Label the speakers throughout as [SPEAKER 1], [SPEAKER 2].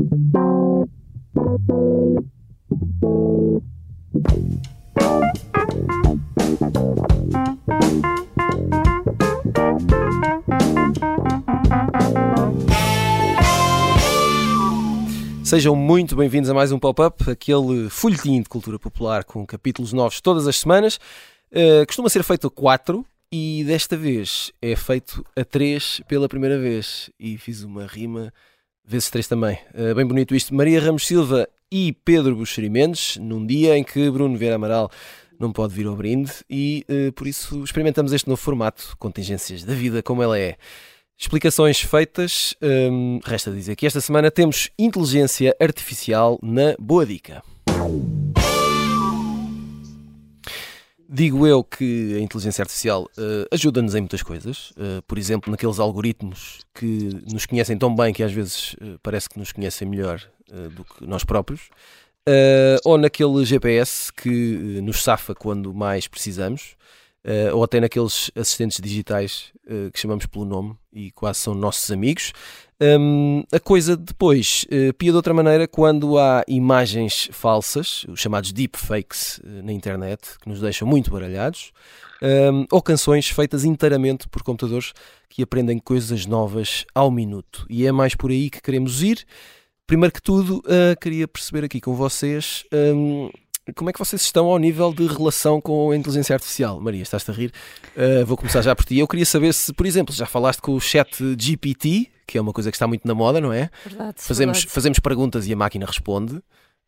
[SPEAKER 1] Sejam muito bem-vindos a mais um Pop-Up, aquele folhetim de cultura popular com capítulos novos todas as semanas. Uh, costuma ser feito a quatro e desta vez é feito a três pela primeira vez. E fiz uma rima vezes três também. Uh, bem bonito isto. Maria Ramos Silva e Pedro Buxeri Mendes, num dia em que Bruno Vieira Amaral não pode vir ao brinde e uh, por isso experimentamos este novo formato, contingências da vida como ela é. Explicações feitas, hum, resta dizer que esta semana temos inteligência artificial na Boa Dica. Digo eu que a inteligência artificial uh, ajuda-nos em muitas coisas, uh, por exemplo, naqueles algoritmos que nos conhecem tão bem que às vezes uh, parece que nos conhecem melhor do que nós próprios, ou naquele GPS que nos safa quando mais precisamos, uh, ou até naqueles assistentes digitais uh, que chamamos pelo nome e quase são nossos amigos. Um, a coisa depois uh, pia de outra maneira quando há imagens falsas, os chamados deepfakes uh, na internet, que nos deixam muito baralhados, um, ou canções feitas inteiramente por computadores que aprendem coisas novas ao minuto. E é mais por aí que queremos ir. Primeiro que tudo, uh, queria perceber aqui com vocês um, como é que vocês estão ao nível de relação com a inteligência artificial? Maria, estás-te a rir? Uh, vou começar já por ti. Eu queria saber se, por exemplo, já falaste com o chat GPT, que é uma coisa que está muito na moda, não é?
[SPEAKER 2] Verdade.
[SPEAKER 1] Fazemos,
[SPEAKER 2] verdade.
[SPEAKER 1] fazemos perguntas e a máquina responde.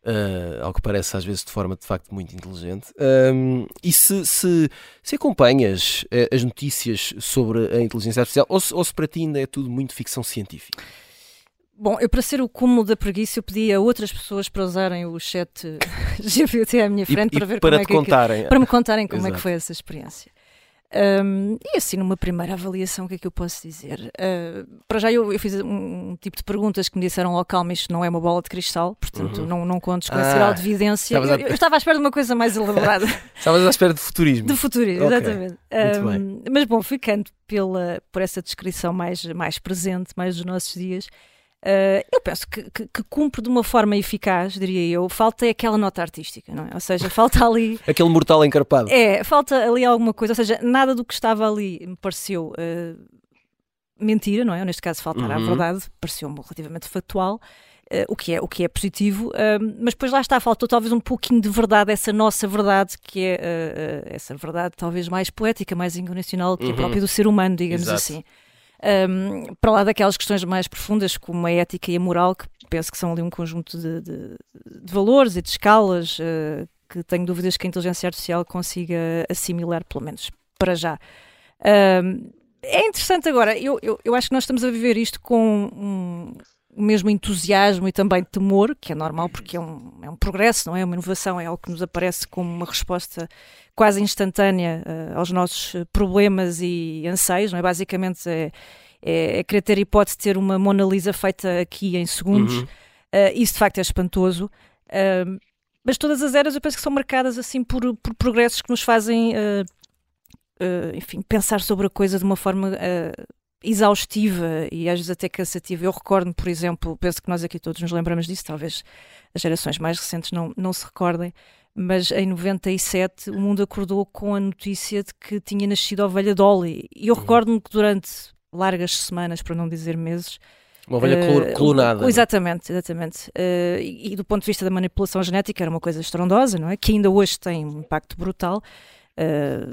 [SPEAKER 1] Uh, ao que parece às vezes de forma de facto muito inteligente. Um, e se, se, se acompanhas uh, as notícias sobre a inteligência artificial, ou se, ou se para ti ainda é tudo muito ficção científica?
[SPEAKER 2] Bom, eu para ser o cúmulo da preguiça, eu pedi a outras pessoas para usarem o chat GPT à minha frente
[SPEAKER 1] e,
[SPEAKER 2] para ver
[SPEAKER 1] para
[SPEAKER 2] como é que
[SPEAKER 1] contarem.
[SPEAKER 2] para me contarem como
[SPEAKER 1] Exato.
[SPEAKER 2] é que foi essa experiência. Um, e assim, numa primeira avaliação, o que é que eu posso dizer? Uh, para já, eu, eu fiz um, um, tipo de perguntas que me disseram: oh, calma, isto não é uma bola de cristal, portanto,
[SPEAKER 1] Uhum.
[SPEAKER 2] não, não contes com esse grau
[SPEAKER 1] Ah,
[SPEAKER 2] de evidência.
[SPEAKER 1] estavas a-
[SPEAKER 2] Eu, eu estava à espera de uma coisa mais elaborada.
[SPEAKER 1] Estavas à espera de futurismo.
[SPEAKER 2] De futurismo,
[SPEAKER 1] Ok,
[SPEAKER 2] exatamente. Um, mas bom, ficando pela, por essa descrição mais, mais presente, mais dos nossos dias, uh, eu penso que, que, que cumpre de uma forma eficaz, diria eu. Falta é aquela nota artística, não é? Ou seja, falta ali.
[SPEAKER 1] Aquele mortal encarpado.
[SPEAKER 2] É, falta ali alguma coisa, ou seja, nada do que estava ali me pareceu uh, mentira, não é? Ou neste caso, faltar à
[SPEAKER 1] Uhum.
[SPEAKER 2] verdade, pareceu-me relativamente factual. uh, o, que é, o que é positivo, uh, mas depois lá está, faltou talvez um pouquinho de verdade, essa nossa verdade, que é uh, essa verdade talvez mais poética, mais incondicional, que é
[SPEAKER 1] Uhum.
[SPEAKER 2] própria do ser humano, digamos
[SPEAKER 1] Exato.
[SPEAKER 2] assim. Um, para lá daquelas questões mais profundas, como a ética e a moral, que penso que são ali um conjunto de, de- de valores e de escalas uh, que tenho dúvidas que a inteligência artificial consiga assimilar, pelo menos para já. Um, é interessante agora, eu, eu, eu acho que nós estamos a viver isto com um, o mesmo entusiasmo e também temor, que é normal porque é um, é um progresso, não é? Uma inovação, é algo que nos aparece como uma resposta quase instantânea uh, aos nossos uh, problemas e anseios, não é? Basicamente é, é, é querer ter hipótese de ter uma Mona Lisa feita aqui em segundos.
[SPEAKER 1] Uhum.
[SPEAKER 2] Uh, isso de facto é espantoso. Uh, mas todas as eras eu penso que são marcadas assim por, por progressos que nos fazem, enfim, pensar sobre a coisa de uma forma exaustiva e às vezes até cansativa. Eu recordo, por exemplo, penso que nós aqui todos nos lembramos disso, talvez as gerações mais recentes não, não se recordem, mas em 97 o mundo acordou com a notícia de que tinha nascido a ovelha Dolly. E eu
[SPEAKER 1] Uhum.
[SPEAKER 2] recordo-me que durante largas semanas, para não dizer meses,
[SPEAKER 1] Uma ovelha colo- clonada.
[SPEAKER 2] Exatamente, exatamente. Eh, e, e do ponto de vista da manipulação genética era uma coisa estrondosa, não é? Que ainda hoje tem um impacto brutal. eh,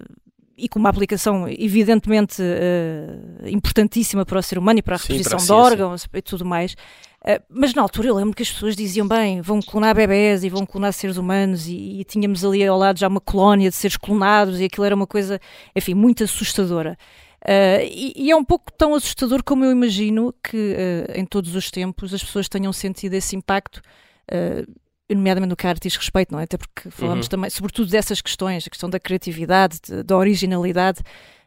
[SPEAKER 2] e com uma aplicação evidentemente eh, importantíssima para o ser humano e para a reposição de órgãos e tudo mais. Eh, mas na altura eu lembro que as pessoas diziam bem, vão clonar bebés e vão clonar seres humanos e, e tínhamos ali ao lado já uma colónia de seres clonados e aquilo era uma coisa, enfim, muito assustadora. Uh, e, e é um pouco tão assustador como eu imagino que uh, em todos os tempos as pessoas tenham sentido esse impacto, uh, nomeadamente no que a arte diz respeito, não é? Até porque falamos
[SPEAKER 1] Uhum.
[SPEAKER 2] também, sobretudo dessas questões, a questão da criatividade, de- da originalidade.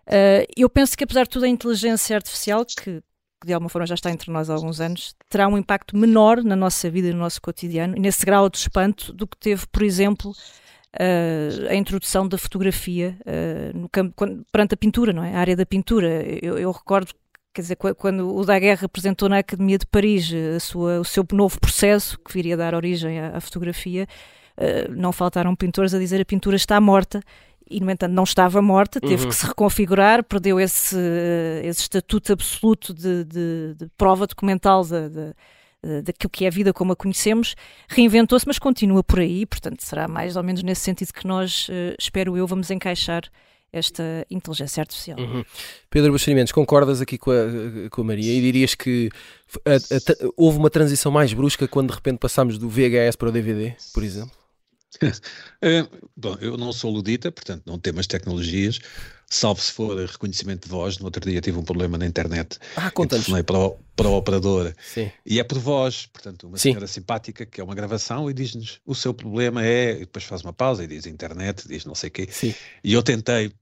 [SPEAKER 2] Uh, eu penso que apesar de tudo a inteligência artificial, que que de alguma forma já está entre nós há alguns anos, terá um impacto menor na nossa vida e no nosso cotidiano, e nesse grau de espanto, do que teve, por exemplo, uh, a introdução da fotografia uh, no campo, quando- perante a pintura, não é? A área da pintura. Eu, eu recordo quer dizer, quando o Daguerre apresentou na Academia de Paris sua, o seu novo processo, que viria a dar origem à, à fotografia, uh, não faltaram pintores a dizer a pintura está morta e, no entanto, não estava morta, teve uhum. que se reconfigurar, perdeu esse, esse estatuto absoluto de, de, de prova documental daquilo que é a vida como a conhecemos, reinventou-se, mas continua por aí, portanto, será mais ou menos nesse sentido que nós, espero eu, vamos encaixar esta inteligência artificial. Uhum.
[SPEAKER 1] Pedro Bacharimentos, concordas aqui com a, com a Maria e dirias que a, a, houve uma transição mais brusca quando de repente passámos do VHS para o DVD, por exemplo?
[SPEAKER 3] Eh, bom, eu não sou ludita, portanto não tenho as tecnologias, salvo se for reconhecimento de voz. No outro dia tive um problema na internet.
[SPEAKER 1] Ah, conta-nos.
[SPEAKER 3] para o, para o operador. Sim. E é por voz, portanto, uma Sim. senhora simpática que é uma gravação e diz-nos o seu problema é, e depois faz uma pausa e diz internet, diz não sei o quê. Sim. E eu tentei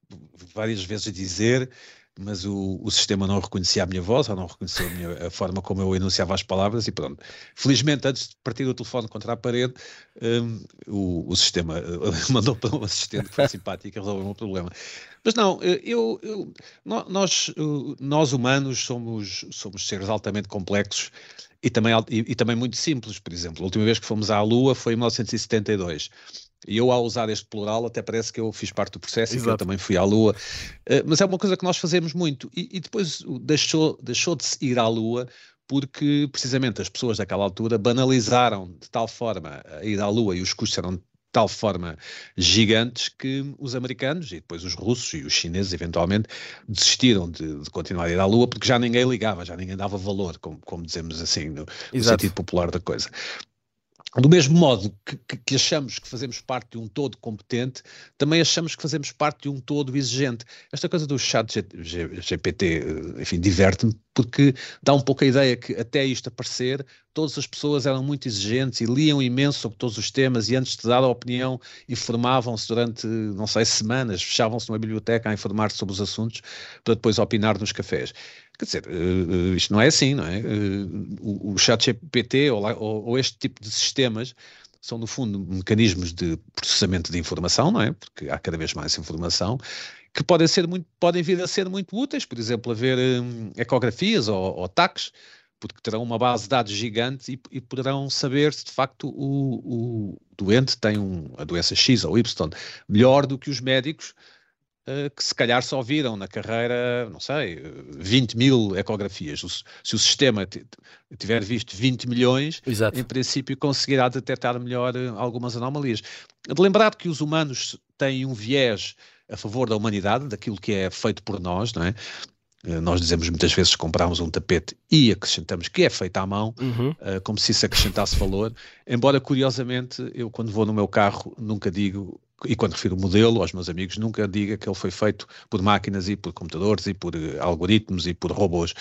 [SPEAKER 3] várias vezes dizer mas o, o sistema não reconhecia a minha voz, ou não reconhecia a, minha, a, forma como eu enunciava as palavras e pronto. Felizmente, antes de partir o telefone contra a parede, um, o, o, sistema uh, mandou para um assistente que foi simpático e resolveu o meu problema. Mas não, eh, eu, eu, nós, nós humanos somos, somos seres altamente complexos e também, e, e também muito simples. Por exemplo, a última vez que fomos à Lua foi em 1972 e eu, ao usar este plural, até parece que eu fiz parte do processo Exato. e que eu também fui à Lua. Uh, mas é uma coisa que nós fazemos muito. E, e, depois deixou, deixou de se ir à Lua porque, precisamente, as pessoas daquela altura banalizaram de tal forma a ir à Lua e os custos eram de tal forma gigantes que os americanos e depois os russos e os chineses, eventualmente, desistiram de, de continuar a ir à Lua porque já ninguém ligava, já ninguém dava valor, como, como dizemos assim, no, no sentido popular da coisa. Do mesmo modo que, que, achamos que fazemos parte de um todo competente, também achamos que fazemos parte de um todo exigente. Esta coisa do chat GPT, eh, enfim, diverte-me, porque dá um pouco a ideia que até isto aparecer, todas as pessoas eram muito exigentes e liam imenso sobre todos os temas e antes de dar a opinião informavam-se durante, não sei, semanas, fechavam-se numa biblioteca a informar-se sobre os assuntos para depois opinar nos cafés. Quer dizer, uh, isto não é assim, não é? Uh, o, o chat GPT ou, ou, ou, este tipo de sistemas são, no fundo, mecanismos de processamento de informação, não é? Porque há cada vez mais informação que podem, ser muito, podem vir a ser muito úteis, por exemplo, haver um, ecografias ou, ou porque terão uma base de dados gigante e, e poderão saber se de facto o, o doente tem um, a doença X ou Y melhor do que os médicos eh, que se calhar só viram na carreira, não sei, 20 mil ecografias. Se o sistema tiver visto 20 milhões, Exato. em princípio conseguirá detectar melhor eh, algumas anomalias. De lembrar que os humanos têm um viés a favor da humanidade, daquilo que é feito por nós, não é? Eh, nós dizemos muitas vezes que compramos um tapete e acrescentamos que é feito à mão, uhum. uh, como se isso acrescentasse valor. Embora, curiosamente, eu quando vou no meu carro nunca digo e quando refiro o modelo aos meus amigos, nunca diga que ele foi feito por máquinas e por computadores e por uh, algoritmos e por robôs,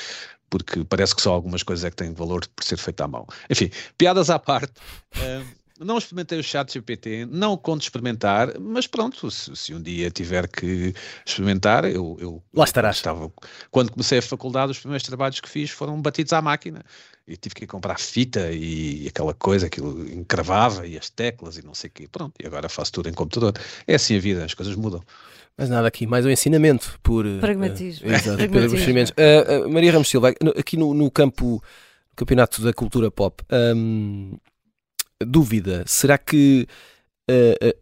[SPEAKER 3] porque parece que só algumas coisas é que têm valor por ser feito à mão. Enfim, piadas à parte. Uh, não experimentei o chat GPT, não conto experimentar, mas pronto, se, se um dia tiver que experimentar, eu, eu
[SPEAKER 1] lá estarás.
[SPEAKER 3] Estava, quando comecei a faculdade, os primeiros trabalhos que fiz foram batidos à máquina e tive que comprar fita e, aquela coisa, aquilo encravava e as teclas e não sei o quê. Pronto, e agora faço tudo em computador. É assim a vida, as coisas mudam.
[SPEAKER 1] Mas nada aqui, mais um ensinamento por
[SPEAKER 2] eh, pragmatismo. Uh,
[SPEAKER 1] exato, Pragmatismo. Uh, uh, Maria Ramos Silva, aqui no, no campo campeonato da cultura pop, um, dúvida, será que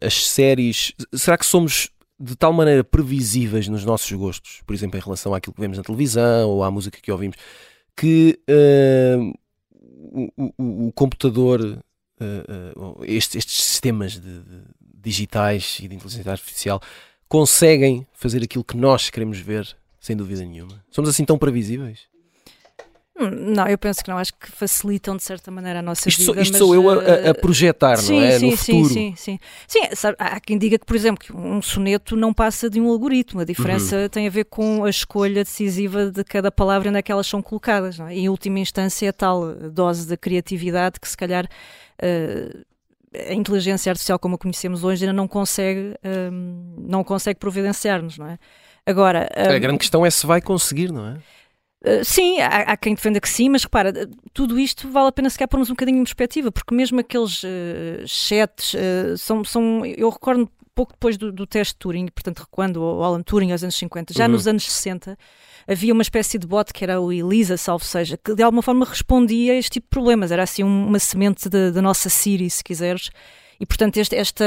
[SPEAKER 1] as séries, será que somos de tal maneira previsíveis nos nossos gostos, por exemplo, em relação àquilo que vemos na televisão ou à música que ouvimos, que uh, o, o, o, computador, uh, uh, estes, estes, sistemas de, de, digitais e de inteligência artificial conseguem fazer aquilo que nós queremos ver, sem dúvida nenhuma. Somos assim tão previsíveis?
[SPEAKER 2] Não, eu penso que não, acho que facilitam de certa maneira a nossa
[SPEAKER 1] isto
[SPEAKER 2] vida.
[SPEAKER 1] Sou, isto mas, sou eu a, a, eh, projetar,
[SPEAKER 2] sim,
[SPEAKER 1] não é?
[SPEAKER 2] Sim,
[SPEAKER 1] no futuro.
[SPEAKER 2] Sim, sim, sim. Sim, sabe, há quem diga que, por exemplo, que um soneto não passa de um algoritmo. A diferença uhum. tem a ver com a escolha decisiva de cada palavra onde é que elas são colocadas. É? Em última instância, é tal dose de criatividade que, se calhar, uh, a inteligência artificial como a conhecemos hoje ainda não consegue, uh, não consegue providenciar-nos, não é? Agora...
[SPEAKER 1] Uh, a grande questão é se vai conseguir, não é?
[SPEAKER 2] Uh, sim, há, há, quem defenda que sim, mas repara, tudo isto vale a pena sequer pôr-nos um bocadinho em perspectiva, porque mesmo aqueles uh, chats uh, são, são. Eu recordo pouco depois do, do teste de Turing, portanto, recuando o Alan Turing aos anos 50, já uhum. nos anos 60, havia uma espécie de bot que era o Elisa, salvo seja, que de alguma forma respondia a este tipo de problemas. Era assim uma semente da nossa Siri, se quiseres. E, portanto, este, esta,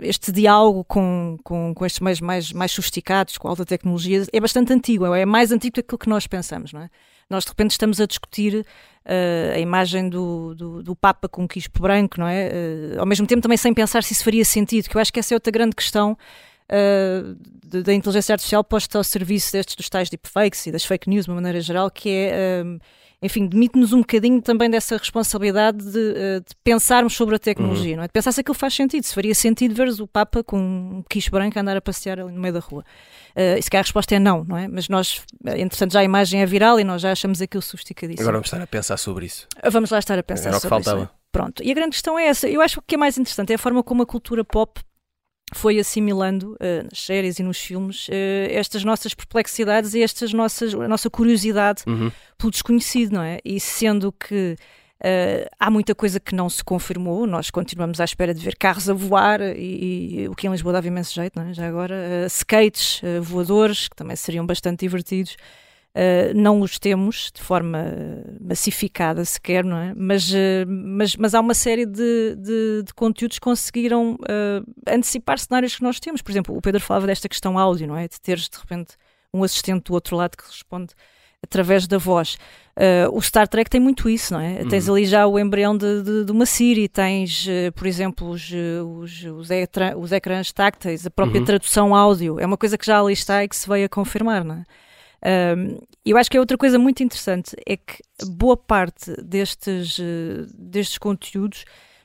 [SPEAKER 2] este diálogo com, com, com estes meios mais, mais sofisticados, com alta tecnologia, é bastante antigo, é mais antigo do que nós pensamos, não é? Nós, de repente, estamos a discutir uh, a imagem do, do, do, Papa com um quispo branco, não é? Uh, ao mesmo tempo, também sem pensar se isso faria sentido, que eu acho que essa é outra grande questão uh, da inteligência artificial posta ao serviço destes dos tais deepfakes e das fake news de uma maneira geral, que é enfim, demite-nos um bocadinho também dessa responsabilidade de, eh, de pensarmos sobre a tecnologia, uhum. não é? De pensar se aquilo faz sentido, se faria sentido ver o Papa com um quiche branco andar a passear ali no meio da rua. Uh, e se calhar a resposta é não, não é? Mas nós, entretanto, já a imagem é viral e nós já achamos aquilo sofisticadíssimo.
[SPEAKER 1] Agora vamos estar a pensar sobre isso.
[SPEAKER 2] Vamos lá estar a pensar
[SPEAKER 1] Era
[SPEAKER 2] sobre
[SPEAKER 1] o que faltava.
[SPEAKER 2] isso. É? Pronto. E a grande questão é essa. Eu acho que o que é mais interessante é a forma como a cultura pop foi assimilando uh, nas séries e nos filmes uh, estas nossas perplexidades e estas nossas, a nossa curiosidade uhum. pelo desconhecido, não é? E sendo que uh, há muita coisa que não se confirmou, nós continuamos à espera de ver carros a voar e, e o que em Lisboa dava imenso jeito, não é? Já agora, skates voadores, que também seriam bastante divertidos. Uh, não os temos de forma massificada sequer, não é? Mas, uh, mas, mas há uma série de, de, de conteúdos que conseguiram uh, antecipar cenários que nós temos. Por exemplo, o Pedro falava desta questão áudio, não é? De teres de repente um assistente do outro lado que responde através da voz. o Star Trek tem muito isso, não é? Uhum. Tens ali já o embrião de, de, de uma Siri, tens, por exemplo, os, os, os, ecrã, os ecrãs tácteis, a própria uhum. tradução áudio. É uma coisa que já ali está e que se veio a confirmar, não é? Eu acho que é outra coisa muito interessante é que boa parte destes, uh, destes conteúdos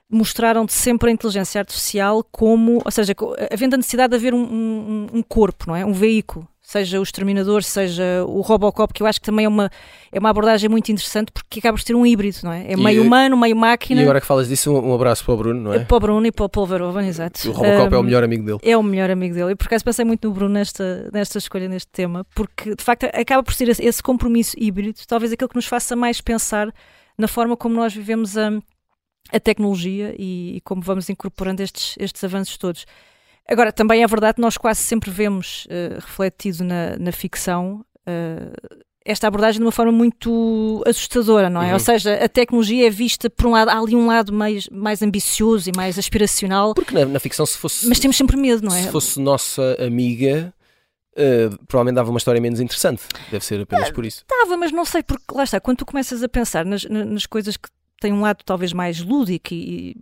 [SPEAKER 2] mostraram-te sempre a inteligência artificial como, ou seja, havendo a necessidade de haver um, um, um corpo, não é? Um veículo seja o Exterminador, seja o Robocop, que eu acho que também é uma, é uma abordagem muito interessante porque acaba por ser um híbrido, não é? É meio e, humano, meio máquina.
[SPEAKER 1] E agora que falas disso, um, abraço para o Bruno, não é?
[SPEAKER 2] Para o Bruno e para o Paul Verhoeven, exato.
[SPEAKER 1] O Robocop um, é o melhor amigo dele.
[SPEAKER 2] É o melhor amigo dele. E por acaso pensei muito no Bruno nesta, nesta escolha, neste tema, porque de facto acaba por ser esse, esse compromisso híbrido, talvez aquilo que nos faça mais pensar na forma como nós vivemos a, a tecnologia e, e como vamos incorporando estes, estes avanços todos. Agora, também é verdade que nós quase sempre vemos uh, refletido na, na ficção uh, esta abordagem de uma forma muito assustadora, não é? Uhum. Ou seja, a tecnologia é vista por um lado, há ali um lado mais, mais ambicioso e mais aspiracional.
[SPEAKER 1] Porque na, na ficção, se fosse.
[SPEAKER 2] Mas temos sempre medo, não é?
[SPEAKER 1] Se fosse nossa amiga. Uh, provavelmente dava uma história menos interessante. Deve ser apenas por isso.
[SPEAKER 2] Dava, mas não sei, porque lá está, quando tu começas a pensar nas, nas coisas que têm um lado talvez mais lúdico e,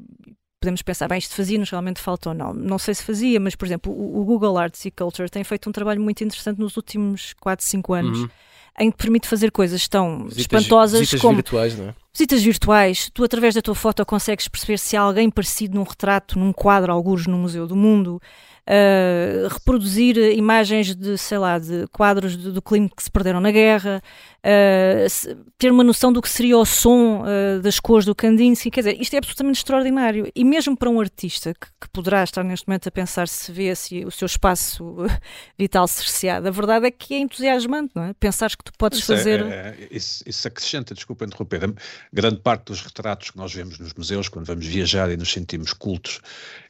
[SPEAKER 2] podemos pensar, bem, isto fazia-nos realmente falta ou não. Não sei se fazia, mas, por exemplo, o, o, Google Arts e Culture tem feito um trabalho muito interessante nos últimos 4, 5 anos. Uhum. Em que permite fazer coisas tão visitas, espantosas
[SPEAKER 1] visitas
[SPEAKER 2] como
[SPEAKER 1] virtuais, não é?
[SPEAKER 2] visitas virtuais. Tu, através da tua foto, consegues perceber se há alguém parecido num retrato, num quadro, alguns no Museu do Mundo uh, reproduzir imagens de, sei lá, de quadros do, do clima que se perderam na guerra, uh, se, ter uma noção do que seria o som uh, das cores do Kandinsky, quer dizer, isto é absolutamente extraordinário. E mesmo para um artista que, que poderá estar neste momento a pensar se vê se o seu espaço vital cerceado, a verdade é que é entusiasmante, não é? Pensares que tu podes
[SPEAKER 3] isso
[SPEAKER 2] é, fazer.
[SPEAKER 3] É, é, isso, isso acrescenta, desculpa interromper, grande parte dos retratos que nós vemos nos museus, quando vamos viajar e nos sentimos cultos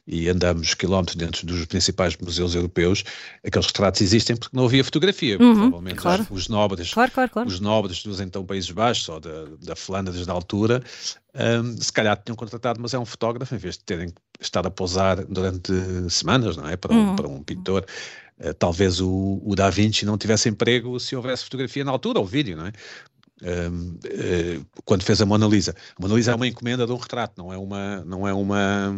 [SPEAKER 3] e andamos quilómetros dentro dos principais museus europeus, aqueles retratos existem porque não havia fotografia.
[SPEAKER 2] Uhum, provavelmente
[SPEAKER 3] claro. os nobres,
[SPEAKER 2] claro, claro,
[SPEAKER 3] os nobres dos então Países Baixos ou da, da Flandres da altura, um, se calhar tinham contratado, mas é um fotógrafo, em vez de terem estado a pousar durante semanas, não é? Para um, uhum. para um pintor. Uh, talvez o, o Da Vinci não tivesse emprego se houvesse fotografia na altura, ou vídeo, não é? Eh, quando fez a Mona Lisa. A Mona Lisa é uma encomenda de um retrato, não é uma, não é uma,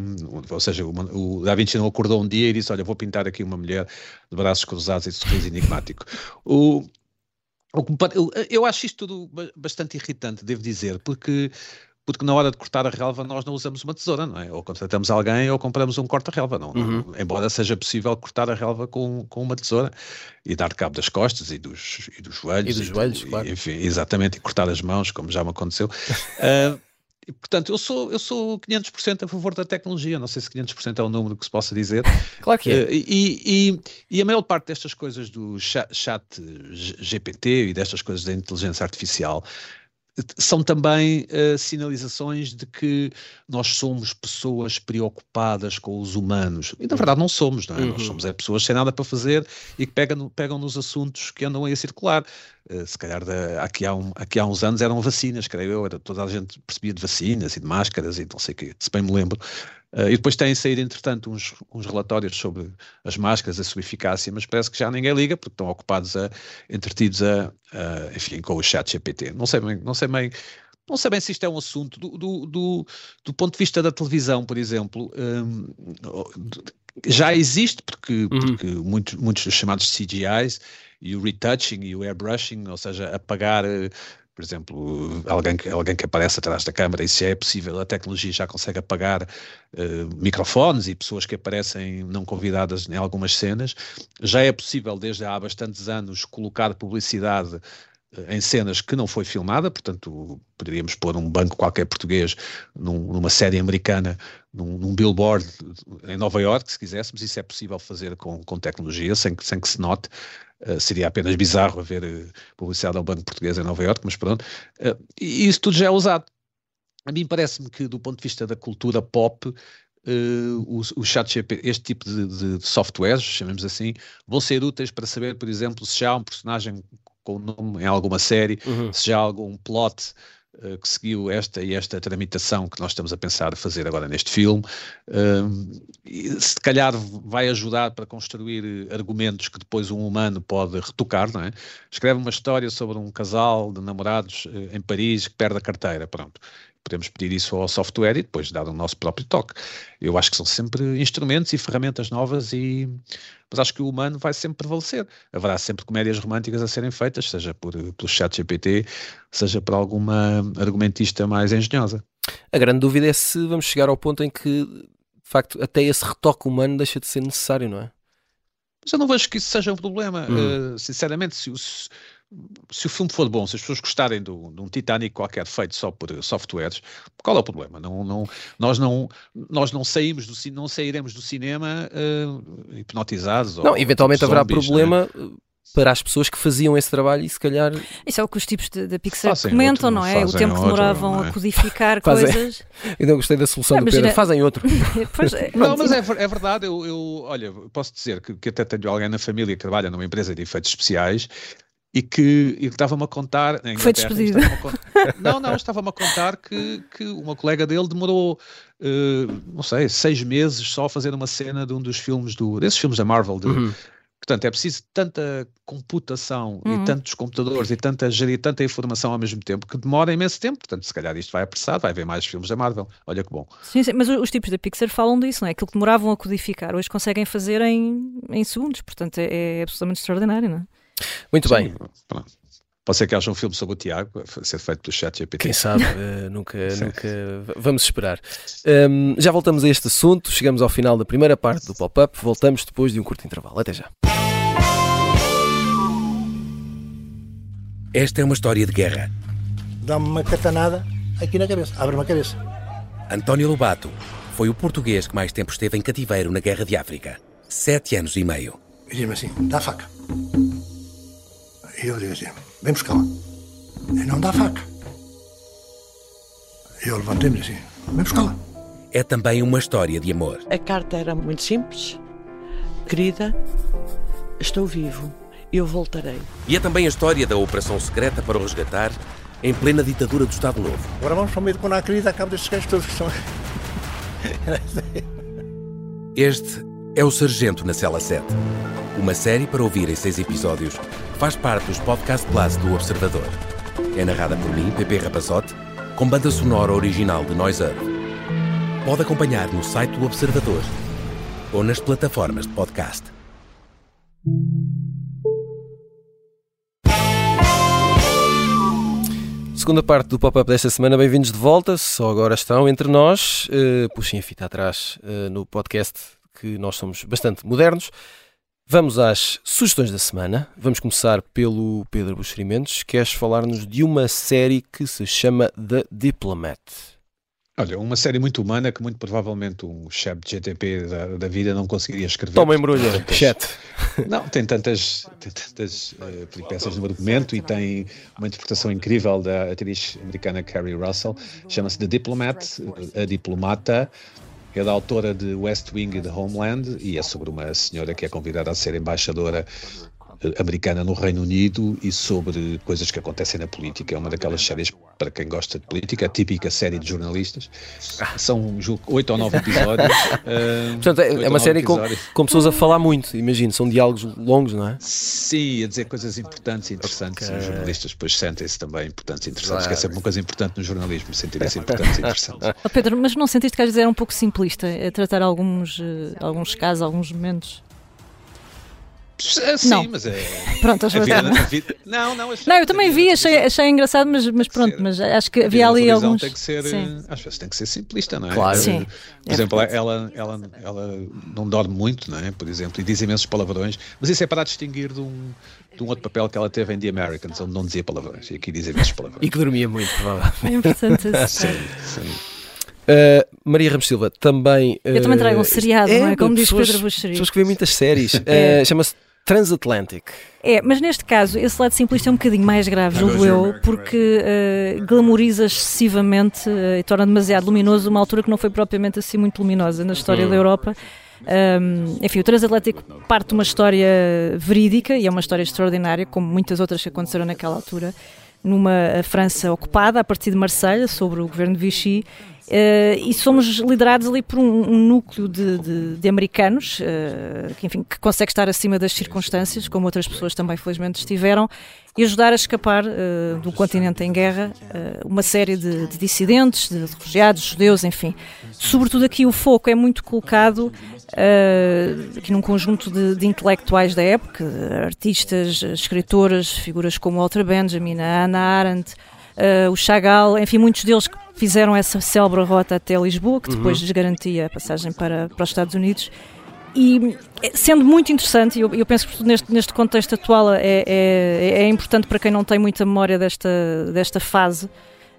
[SPEAKER 3] ou seja, o, Da Vinci não acordou um dia e disse, olha, vou pintar aqui uma mulher de braços cruzados e de sorriso enigmático. O, eu acho isto tudo bastante irritante, devo dizer, porque porque na hora de cortar a relva nós não usamos uma tesoura, não é? Ou contratamos alguém ou compramos um corta-relva, não, uhum. não, embora seja possível cortar a relva com, com uma tesoura e dar cabo das costas e dos, e dos joelhos.
[SPEAKER 1] E dos joelhos, claro.
[SPEAKER 3] Enfim, exatamente, e cortar as mãos, como já me aconteceu. uh, E, portanto, eu sou, eu sou 500% a favor da tecnologia. Não sei se 500% é o número que se possa dizer.
[SPEAKER 1] Claro que é.
[SPEAKER 3] Uh, e, e, e, a maior parte destas coisas do chat, chat GPT e destas coisas da inteligência artificial são também uh, sinalizações de que nós somos pessoas preocupadas com os humanos. E na verdade não somos, não é? Uhum. Nós somos é, pessoas sem nada para fazer e que pegam, pegam nos assuntos que andam aí a circular. Uh, se calhar da, aqui, há um, aqui há uns anos eram vacinas, creio eu, era, toda a gente percebia de vacinas e de máscaras e não sei o quê, se bem me lembro. Uh, e depois têm saído, entretanto, uns, uns relatórios sobre as máscaras, a sua eficácia, mas parece que já ninguém liga, porque estão ocupados, a, entretidos a, a enfim, com o chat GPT. Não sei bem, não sei bem, não sei bem se isto é um assunto do, do, do, do ponto de vista da televisão, por exemplo. Um, já existe, porque, uhum. porque muitos, muitos dos chamados CGIs e o retouching e o airbrushing, ou seja, apagar eh, por exemplo, alguém que, alguém que aparece atrás da câmara, isso já é possível, a tecnologia já consegue apagar uh, microfones e pessoas que aparecem não convidadas em algumas cenas. Já é possível, desde há bastantes anos, colocar publicidade em cenas que não foi filmada, portanto, poderíamos pôr um banco qualquer português num, numa série americana, num, num, billboard em Nova York, se quiséssemos, isso é possível fazer com, com tecnologia, sem que, sem que se note. Uh, seria apenas bizarro haver uh, publicidade ao Banco Português em Nova Iorque, mas pronto. Uh, e isso tudo já é usado. A mim parece-me que, do ponto de vista da cultura pop, o, o chat este tipo de, de, softwares, chamemos assim, vão ser úteis para saber, por exemplo, se já há um personagem com o nome em alguma série, uhum. se já há algum plot eh, que seguiu esta e esta tramitação que nós estamos a pensar fazer agora neste filme, uh, se calhar vai ajudar para construir argumentos que depois um humano pode retocar, não é? Escreve uma história sobre um casal de namorados uh, em Paris que perde a carteira, pronto podemos pedir isso ao software e depois dar o nosso próprio toque. Eu acho que são sempre instrumentos e ferramentas novas e mas acho que o humano vai sempre prevalecer. Haverá sempre comédias românticas a serem feitas, seja por, pelo chat GPT, seja por alguma argumentista mais engenhosa.
[SPEAKER 1] A grande dúvida é se vamos chegar ao ponto em que, de facto, até esse retoque humano deixa de ser necessário, não é?
[SPEAKER 3] Mas eu não vejo que isso seja um problema. Hum. Uh, sinceramente, se, se, se o filme for bom, se as pessoas gostarem do, de um Titanic qualquer feito só por softwares, qual é o problema? Não, não, nós, não, nós não saímos do não sairemos do cinema uh, hipnotizados.
[SPEAKER 1] Não, ou, eventualmente haverá zombies, problema. Né? para as pessoas que faziam esse trabalho e se calhar.
[SPEAKER 2] Isso é o que os tipos da Pixar fazem comentam, outro, não é? O tempo que demoravam outro, é? a codificar coisas.
[SPEAKER 1] Ainda gostei da solução não, do Pedro. Fazem outro.
[SPEAKER 3] é, não, mas é, é verdade. Eu, eu, olha, posso dizer que, que até tenho alguém na família que trabalha numa empresa de efeitos especiais e que estava-me a contar.
[SPEAKER 2] Foi despedido.
[SPEAKER 3] não, não, estava-me a contar que, que uma colega dele demorou, uh, não sei, seis meses só a fazer uma cena de um dos filmes, do, desses filmes da Marvel. De, uhum. Portanto, é preciso tanta computação uhum. e tantos computadores e tanta gerir tanta informação ao mesmo tempo que demora imenso tempo. Portanto, se calhar isto vai apressar, vai haver mais filmes da Marvel. Olha que bom.
[SPEAKER 2] Sim, sim, mas os tipos da Pixar falam disso, não é? Aquilo que demoravam a codificar, hoje conseguem fazer em, em segundos. Portanto, é, é absolutamente extraordinário, não é?
[SPEAKER 1] Muito Sim, bem. Pronto.
[SPEAKER 3] Pode ser que haja um filme sobre o Tiago, ser feito pelo chat GPT.
[SPEAKER 1] Quem sabe, uh, nunca, nunca. Vamos esperar. Um, já voltamos a este assunto, chegamos ao final da primeira parte do pop-up, voltamos depois de um curto intervalo. Até já.
[SPEAKER 4] Esta é uma história de guerra.
[SPEAKER 5] Dá-me uma catanada aqui na cabeça, abre-me a cabeça.
[SPEAKER 4] António Lobato foi o português que mais tempo esteve em cativeiro na Guerra de África. Sete anos e meio.
[SPEAKER 5] E diz-me assim: dá a faca. E eu digo assim: vem buscar lá. E não dá faca. E eu levantei-me assim: vem buscar lá.
[SPEAKER 4] É também uma história de amor.
[SPEAKER 6] A carta era muito simples. Querida, estou vivo. Eu voltarei.
[SPEAKER 4] E é também a história da operação secreta para o resgatar em plena ditadura do Estado Novo.
[SPEAKER 5] Agora vamos para o meio de quando há crise, acabo destes gajos todos que são.
[SPEAKER 4] este é o Sargento na Cela 7. Uma série para ouvir em seis episódios faz parte dos Podcast Plus do Observador. É narrada por mim, Pepe Rapazote, com banda sonora original de Noiser. Pode acompanhar no site do Observador ou nas plataformas de podcast.
[SPEAKER 1] Segunda parte do pop-up desta semana, bem-vindos de volta. Só agora estão entre nós. Uh, puxem a fita atrás uh, no podcast que nós somos bastante modernos. Vamos às sugestões da semana. Vamos começar pelo Pedro Buxerimentos. Queres falar-nos de uma série que se chama The Diplomat?
[SPEAKER 3] Olha, uma série muito humana que muito provavelmente um chat de GTP da, da vida não conseguiria escrever.
[SPEAKER 1] Toma embrulha, chat.
[SPEAKER 3] Não, tem tantas, tem tantas uh, peripécias no argumento e tem uma interpretação incrível da atriz americana Carrie Russell. Chama-se The Diplomat, a diplomata. É da autora de West Wing e The Homeland e é sobre uma senhora que é convidada a ser embaixadora americana no Reino Unido e sobre coisas que acontecem na política. É uma daquelas séries, para quem gosta de política, a típica série de jornalistas. São oito ou nove episódios.
[SPEAKER 1] uh, Portanto, é, é uma série com, com, pessoas a falar muito, imagino, são diálogos longos, não é?
[SPEAKER 3] Sim, a dizer coisas importantes e interessantes. Okay. Os jornalistas depois sentem-se também importantes e interessantes, claro. que é sempre uma coisa importante no jornalismo, sentirem-se importantes e interessantes.
[SPEAKER 2] Oh, Pedro, mas não sentiste que às vezes era um pouco simplista a tratar alguns, uh, alguns casos, alguns momentos?
[SPEAKER 3] Sim, não. mas é.
[SPEAKER 2] Pronto, a vida, a vida, Não, não, achei, não, eu também vi, achei, achei engraçado, mas, mas pronto, ser, mas acho que havia ali alguns.
[SPEAKER 3] Tem que ser, sim. às vezes tem que ser simplista, não é? Claro. Sim, por é exemplo, ela, ela, ela não dorme muito, não é? Por exemplo, e diz imensos palavrões, mas isso é para distinguir de um, de um outro papel que ela teve em The Americans, onde não dizia palavrões, e aqui diz imensos palavrões.
[SPEAKER 1] E que dormia muito, provavelmente. É
[SPEAKER 2] importante sim, sim.
[SPEAKER 1] Uh, Maria Ramos Silva também.
[SPEAKER 2] Uh, eu também trago um seriado, é, não é? Como diz Pedro Buxeri.
[SPEAKER 1] Pessoas que vêem muitas séries. Uh, Chama-se Transatlantic.
[SPEAKER 2] É, mas neste caso, esse lado simplista é um bocadinho mais grave, julgo eu, porque uh, glamoriza excessivamente uh, e torna demasiado luminoso uma altura que não foi propriamente assim muito luminosa na história da Europa. Um, enfim, o Transatlântico parte de uma história verídica e é uma história extraordinária, como muitas outras que aconteceram naquela altura, numa França ocupada a partir de Marselha, sobre o governo de Vichy, Uh, e somos liderados ali por um, um núcleo de, de, de americanos uh, que, enfim, que consegue estar acima das circunstâncias, como outras pessoas também felizmente estiveram, e ajudar a escapar uh, do continente em guerra uma série de, de, dissidentes, de refugiados, judeus, enfim. Sobretudo aqui o foco é muito colocado aqui num conjunto de, intelectuais da época, artistas, escritoras, figuras como Walter Benjamin, Hannah Arendt, o Chagall, enfim, muitos deles que fizeram essa célebre rota até Lisboa, que depois uhum. lhes garantia a passagem para, para os Estados Unidos. E sendo muito interessante, eu, eu penso que neste, neste contexto atual é, é, é, importante para quem não tem muita memória desta, desta fase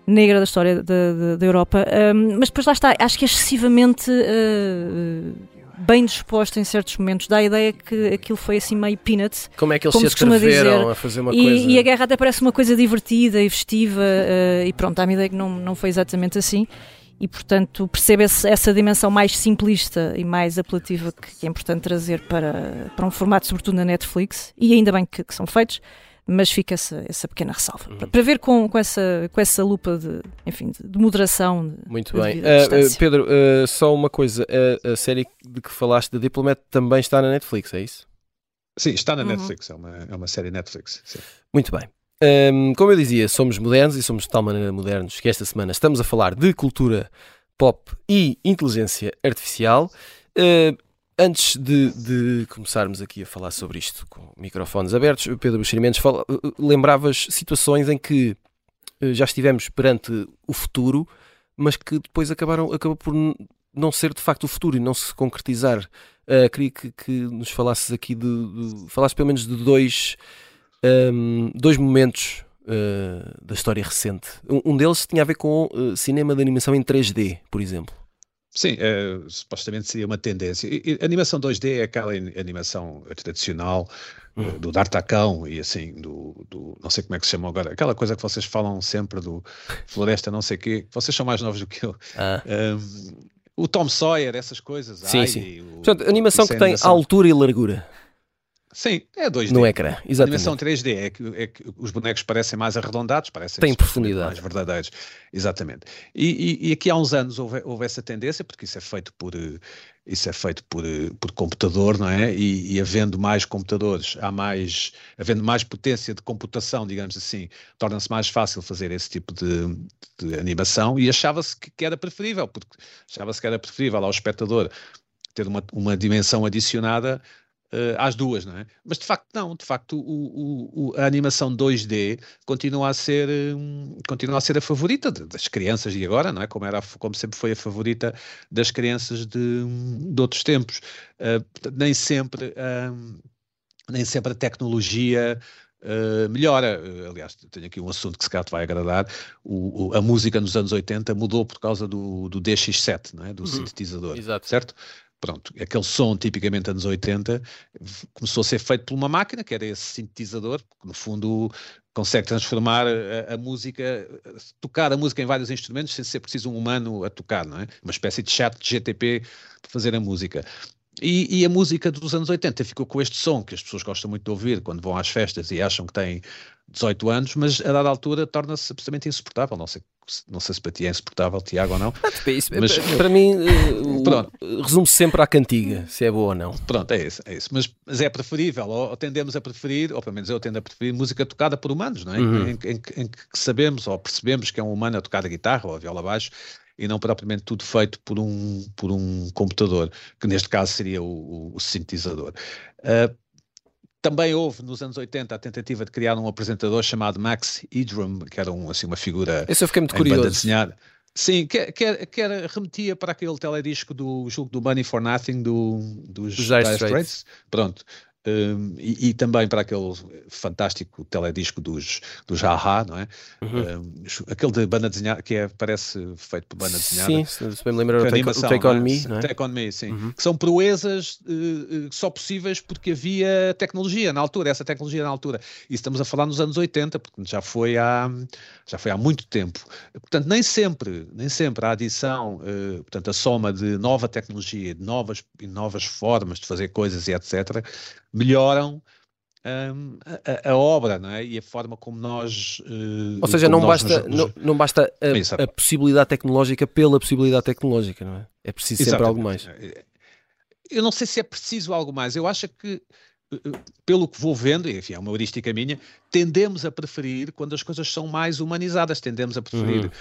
[SPEAKER 2] negra da história da Europa, um, mas depois lá está, acho que é excessivamente uh, bem disposto em certos momentos, dá a ideia que aquilo foi assim meio peanuts.
[SPEAKER 1] Como é que eles se atreveram a fazer uma
[SPEAKER 2] e,
[SPEAKER 1] coisa...
[SPEAKER 2] E a guerra até parece uma coisa divertida e festiva, uh, e pronto, dá-me a ideia que não, não foi exatamente assim. E, portanto, percebe essa dimensão mais simplista e mais apelativa que, que, é importante trazer para, para um formato, sobretudo na Netflix, e ainda bem que, que são feitos mas fica essa, essa pequena ressalva. Uhum. Para ver com, com, essa, com essa lupa de, enfim, de, de moderação. De,
[SPEAKER 1] Muito bem. Uh, Pedro, uh, só uma coisa: a, a, série de que falaste, da Diplomat, também está na Netflix, é isso?
[SPEAKER 3] Sim, está na uhum. Netflix, é uma, é uma série Netflix. Sim.
[SPEAKER 1] Muito bem. Um, como eu dizia, somos modernos e somos de tal maneira modernos que esta semana estamos a falar de cultura pop e inteligência artificial. Uh, Antes de, de, começarmos aqui a falar sobre isto com microfones abertos, Pedro Buxerimentos, eh, eh, lembravas situações em que eh, já estivemos perante o futuro, mas que depois acabaram acabou por não ser de facto o futuro e não se concretizar. Uh, queria que, que, nos falasses aqui de, de falasses pelo menos de dois, um, ehm, dois momentos uh, da história recente. Um, um, deles tinha a ver com uh, cinema de animação em 3D, por exemplo.
[SPEAKER 3] Sim, é, supostamente seria uma tendência. E, a animação 2D é aquela animação tradicional uhum. do D'Artacão e assim, do, do, não sei como é que se chama agora, aquela coisa que vocês falam sempre do Floresta não sei o quê, vocês são mais novos do que eu. Ah. Um, o Tom Sawyer, essas coisas.
[SPEAKER 1] Sim, ai, sim. O, Portanto, animação que tem altura e largura.
[SPEAKER 3] Sim, é 2D.
[SPEAKER 1] No ecrã, exatamente.
[SPEAKER 3] A animação 3D é que, é que os bonecos parecem mais arredondados, parecem
[SPEAKER 1] Tem profundidade.
[SPEAKER 3] mais verdadeiros. Exatamente. E, e, e, aqui há uns anos houve, houve, essa tendência, porque isso é feito por isso é feito por, por computador, não é? E, e, havendo mais computadores, há mais, havendo mais potência de computação, digamos assim, torna-se mais fácil fazer esse tipo de, de animação e achava-se que, que era preferível, porque achava-se que era preferível ao espectador ter uma, uma dimensão adicionada uh, às duas, não é? Mas de facto não, de facto o, o, a animação 2D continua a ser, um, continua a ser a favorita das crianças de agora, não é? Como, era, como sempre foi a favorita das crianças de, de outros tempos. Uh, nem sempre... Um, nem sempre a tecnologia Uh, melhora. Uh, aliás, tenho aqui um assunto que se calhar te vai agradar. O, o, a música nos anos 80 mudou por causa do, do DX7, não é? do uhum. sintetizador, Exato. certo? Pronto, aquele som tipicamente anos 80 começou a ser feito por uma máquina, que era esse sintetizador, que no fundo consegue transformar a, a, música, tocar a música em vários instrumentos sem ser preciso um humano a tocar, não é? Uma espécie de chat de GTP para fazer a música. E, e, a música dos anos 80 ficou com este som que as pessoas gostam muito de ouvir quando vão às festas e acham que têm 18 anos, mas a dada altura torna-se absolutamente insuportável. Não sei, não sei se para ti é insuportável, Tiago, ou não.
[SPEAKER 1] Ah, isso, mas, para, mim, uh, resume-se sempre à cantiga, se é boa ou não.
[SPEAKER 3] Pronto, é isso. É isso. Mas, mas é preferível, ou, ou, tendemos a preferir, ou pelo menos eu tendo a preferir, música tocada por humanos, não é? Uhum. Em, em, em, que sabemos ou percebemos que é um humano a tocar a guitarra ou a viola baixo e não propriamente tudo feito por um, por um computador, que neste caso seria o, o sintetizador. Uh, também houve nos anos 80 a tentativa de criar um apresentador chamado Max Idrum, que era um, assim, uma figura.
[SPEAKER 1] Esse eu fiquei muito curioso. Desenhada.
[SPEAKER 3] Sim, que, que, que era, remetia para aquele teledisco do jogo do Money for Nothing do, dos Dire Straits. Pronto. Um, e, e, também para aquele fantástico teledisco dos, dos Haha, não é? Uhum. Um, aquele de banda desenhada, que é, parece feito por banda desenhada.
[SPEAKER 1] Sim, se bem me lembrar, o Take, Take On é? Me,
[SPEAKER 3] é? Take On Me, sim. Uhum. Que são proezas uh, só possíveis porque havia tecnologia na altura, essa tecnologia na altura. E estamos a falar nos anos 80, porque já foi há, já foi há muito tempo. Portanto, nem sempre, nem sempre a adição, uh, portanto, a soma de nova tecnologia, de novas, novas formas de fazer coisas e etc., melhoram um, a, a, obra não é? e a forma como nós. Uh,
[SPEAKER 1] Ou seja, não basta, nos... não, não, basta a, a, possibilidade tecnológica pela possibilidade tecnológica, não é? É preciso sempre algo mais.
[SPEAKER 3] Eu não sei se é preciso algo mais. Eu acho que, eh, eh, pelo que vou vendo, enfim, é uma heurística minha, tendemos a preferir quando as coisas são mais humanizadas, tendemos a preferir uhum.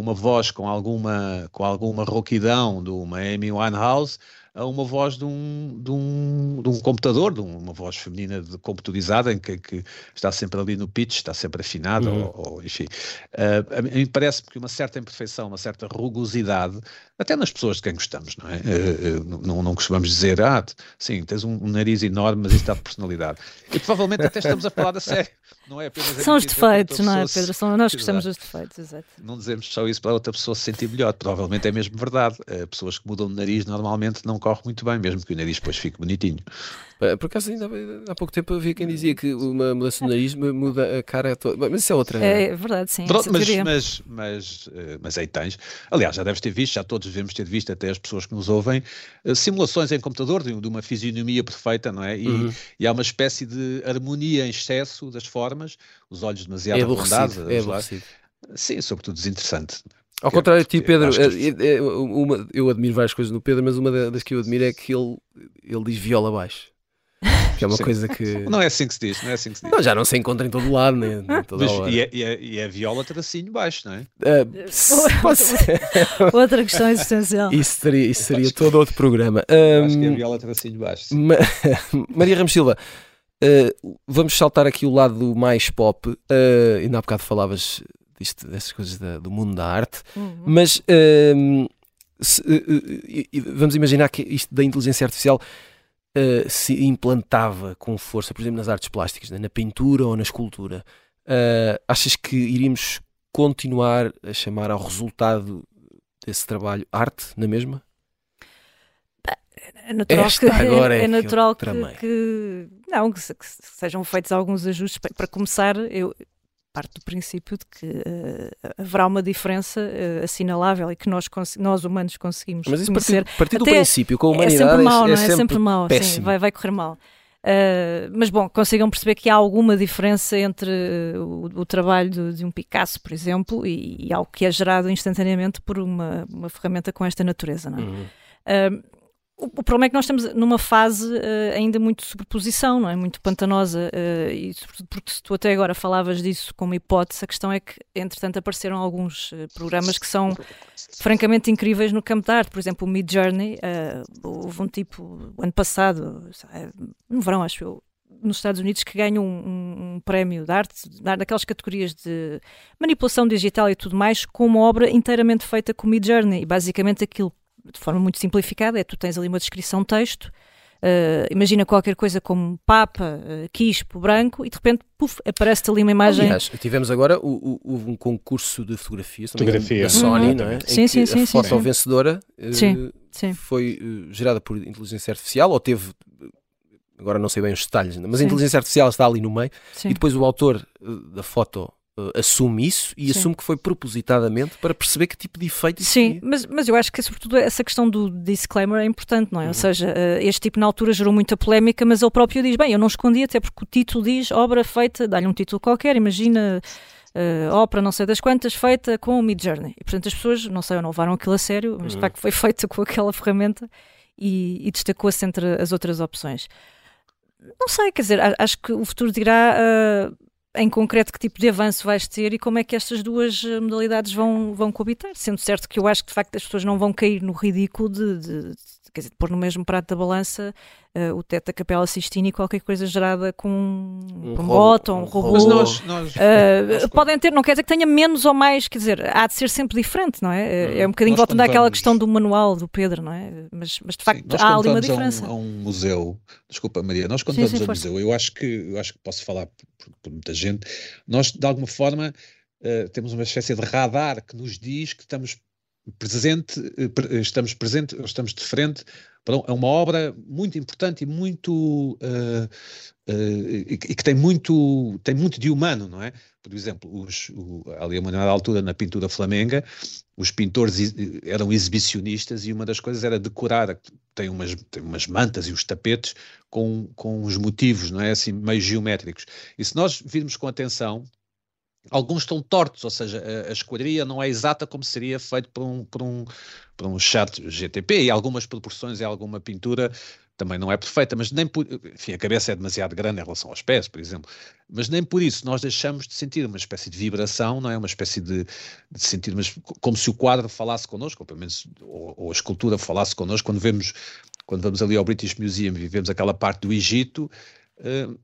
[SPEAKER 3] uma voz com alguma, com alguma rouquidão de uma Amy Winehouse a uma voz de um, de um, de um computador, de uma voz feminina de computadorizada, em que, que, está sempre ali no pitch, está sempre afinada, uhum. ou, ou, enfim. Uh, a mim parece-me que uma certa imperfeição, uma certa rugosidade, até nas pessoas de quem gostamos, não é? Uh, uh, não, não costumamos dizer, ah, sim, tens um, um nariz enorme, mas isso dá de personalidade. E provavelmente até estamos a falar da série. Não é apenas
[SPEAKER 2] São os defeitos, não é, Pedro? São, nós gostamos dos defeitos, exato.
[SPEAKER 3] Não dizemos só isso para outra pessoa se sentir melhor, provavelmente é mesmo verdade. pessoas que mudam de nariz normalmente não corre muito bem, mesmo que o nariz depois fique bonitinho.
[SPEAKER 1] Por acaso, ainda há pouco tempo havia quem dizia que uma mudança de nariz muda a cara toda. Mas isso é outra.
[SPEAKER 2] É verdade, sim.
[SPEAKER 3] Pronto, mas, mas, mas, eh, mas, aí tens. Aliás, já deves ter visto, já todos devemos ter visto, até as pessoas que nos ouvem, eh, simulações em computador de, uma fisionomia perfeita, não é? E, uhum. e, há uma espécie de harmonia em excesso das formas, os olhos demasiado é arredondados.
[SPEAKER 1] É aborrecido.
[SPEAKER 3] Sim, sobretudo desinteressante.
[SPEAKER 1] Ao contrário de ti, Pedro, que... é, é, uma, eu admiro várias coisas no Pedro, mas uma das que eu admiro é que ele, ele diz viola baixo. Que é uma Sim. coisa que.
[SPEAKER 3] Não é assim que se diz, não é assim que se diz.
[SPEAKER 1] Não, já não se encontra em todo lado, né? Toda
[SPEAKER 3] Mas, e, é, e, é, e é viola tracinho baixo, não é?
[SPEAKER 2] Uh, outra questão existencial.
[SPEAKER 1] Isso seria, isso seria todo outro programa.
[SPEAKER 3] Um, acho que é viola tracinho baixo.
[SPEAKER 1] Ma Maria Ramos Silva, uh, vamos saltar aqui o lado mais pop. Uh, ainda há bocado falavas disto, dessas coisas da, do mundo da arte, uhum. mas uh, se, uh, vamos imaginar que isto da inteligência artificial uh, se implantava com força, por exemplo, nas artes plásticas, né? na pintura ou na escultura. achas que iríamos continuar a chamar ao resultado desse trabalho arte na mesma?
[SPEAKER 2] É natural, Esta que, agora é, é natural que, que, não, que, que, sejam feitos alguns ajustes. Para começar, eu, parte do princípio de que uh, haverá uma diferença uh, assinalável e que nós, nós humanos conseguimos
[SPEAKER 1] Mas isso
[SPEAKER 2] conhecer.
[SPEAKER 1] Partir, partir do princípio, com a humanidade é sempre mau, é, é, não é?
[SPEAKER 2] sempre, sempre mau, sim, vai, vai correr mal. Uh, mas bom, consigam perceber que há alguma diferença entre o, o trabalho de, de, um Picasso, por exemplo, e, e, algo que é gerado instantaneamente por uma, uma ferramenta com esta natureza, não é? Uhum. Uh, o, problema é que nós estamos numa fase uh, ainda muito de sobreposição, não é? Muito pantanosa. Uh, e porque tu até agora falavas disso como hipótese, a questão é que, entretanto, apareceram alguns uh, programas que são francamente incríveis no campo da arte. Por exemplo, o Mid Journey. houve um tipo, ano passado, no verão, acho eu, nos Estados Unidos que ganham um, um, um, prémio de arte, daquelas categorias de manipulação digital e tudo mais, com uma obra inteiramente feita com Mid Journey. E basicamente aquilo de forma muito simplificada, é tu tens ali uma descrição texto, uh, imagina qualquer coisa como Papa, uh, Quispo, branco, e de repente, puf, aparece-te ali uma imagem.
[SPEAKER 1] Aliás, tivemos agora o, o, um concurso de fotografia,
[SPEAKER 3] fotografia.
[SPEAKER 1] da Sony, hum, não é?
[SPEAKER 2] Sim, sim, sim.
[SPEAKER 1] A foto sim, vencedora uh, Sim. foi uh, gerada por inteligência artificial ou teve agora não sei bem os detalhes, mas Sim. a inteligência artificial está ali no meio Sim. e depois o autor da foto uh, assume isso e Sim. assume que foi propositadamente para perceber que tipo de efeito
[SPEAKER 2] Sim, mas, mas eu acho que sobretudo essa questão do disclaimer é importante, não é? Uhum. Ou seja, uh, este tipo na altura gerou muita polémica, mas ele próprio diz, bem, eu não escondi até porque o título diz obra feita, dá-lhe um título qualquer, imagina uh, ópera não sei das quantas, feita com o Mid Journey. E portanto as pessoas, não sei, não levaram aquilo a sério, mas uhum. de facto foi feita com aquela ferramenta e, e destacou-se entre as outras opções. Não sei, quer dizer, acho que o futuro dirá uh, em concreto que tipo de avanço vais ter e como é que estas duas eh, modalidades vão, vão coabitar. Sendo certo que eu acho que de facto as pessoas não vão cair no ridículo de, de, quer dizer, de pôr no mesmo prato da balança uh, o teto da Capela Sistina e qualquer coisa gerada com um, um bot ou um robô. Mas nós, nós, uh, nós, podem ter, não quer dizer que tenha menos ou mais, quer dizer, há de ser sempre diferente, não é? É um bocadinho voltando àquela vamos... questão do manual do Pedro, não é? Mas, mas de facto sim, há ali uma diferença.
[SPEAKER 3] A um, a um, museu, desculpa Maria, nós quando sim, vamos sim, ao museu, eu acho que eu acho que posso falar por, por muita gente, nós de alguma forma uh, temos uma espécie de radar que nos diz que estamos presente, estamos presente, estamos de frente é uma obra muito importante e muito uh, uh, e, que tem muito tem muito de humano, não é? Por exemplo, os, o, ali a uma altura na pintura flamenga, os pintores eram exibicionistas e uma das coisas era decorar, tem umas, tem umas mantas e os tapetes com, com os motivos, não é? Assim, meio geométricos. E se nós virmos com atenção, alguns estão tortos, ou seja, a, a esquadria não é exata como seria feito por um, por um, por um chat GTP e algumas proporções e alguma pintura também não é perfeita, mas nem por, enfim, a cabeça é demasiado grande em relação aos pés, por exemplo, mas nem por isso nós deixamos de sentir uma espécie de vibração, não é? Uma espécie de, de sentir, mas como se o quadro falasse connosco, ou pelo menos, ou, ou a escultura falasse connosco, quando vemos, quando vamos ali ao British Museum e vemos aquela parte do Egito, uh,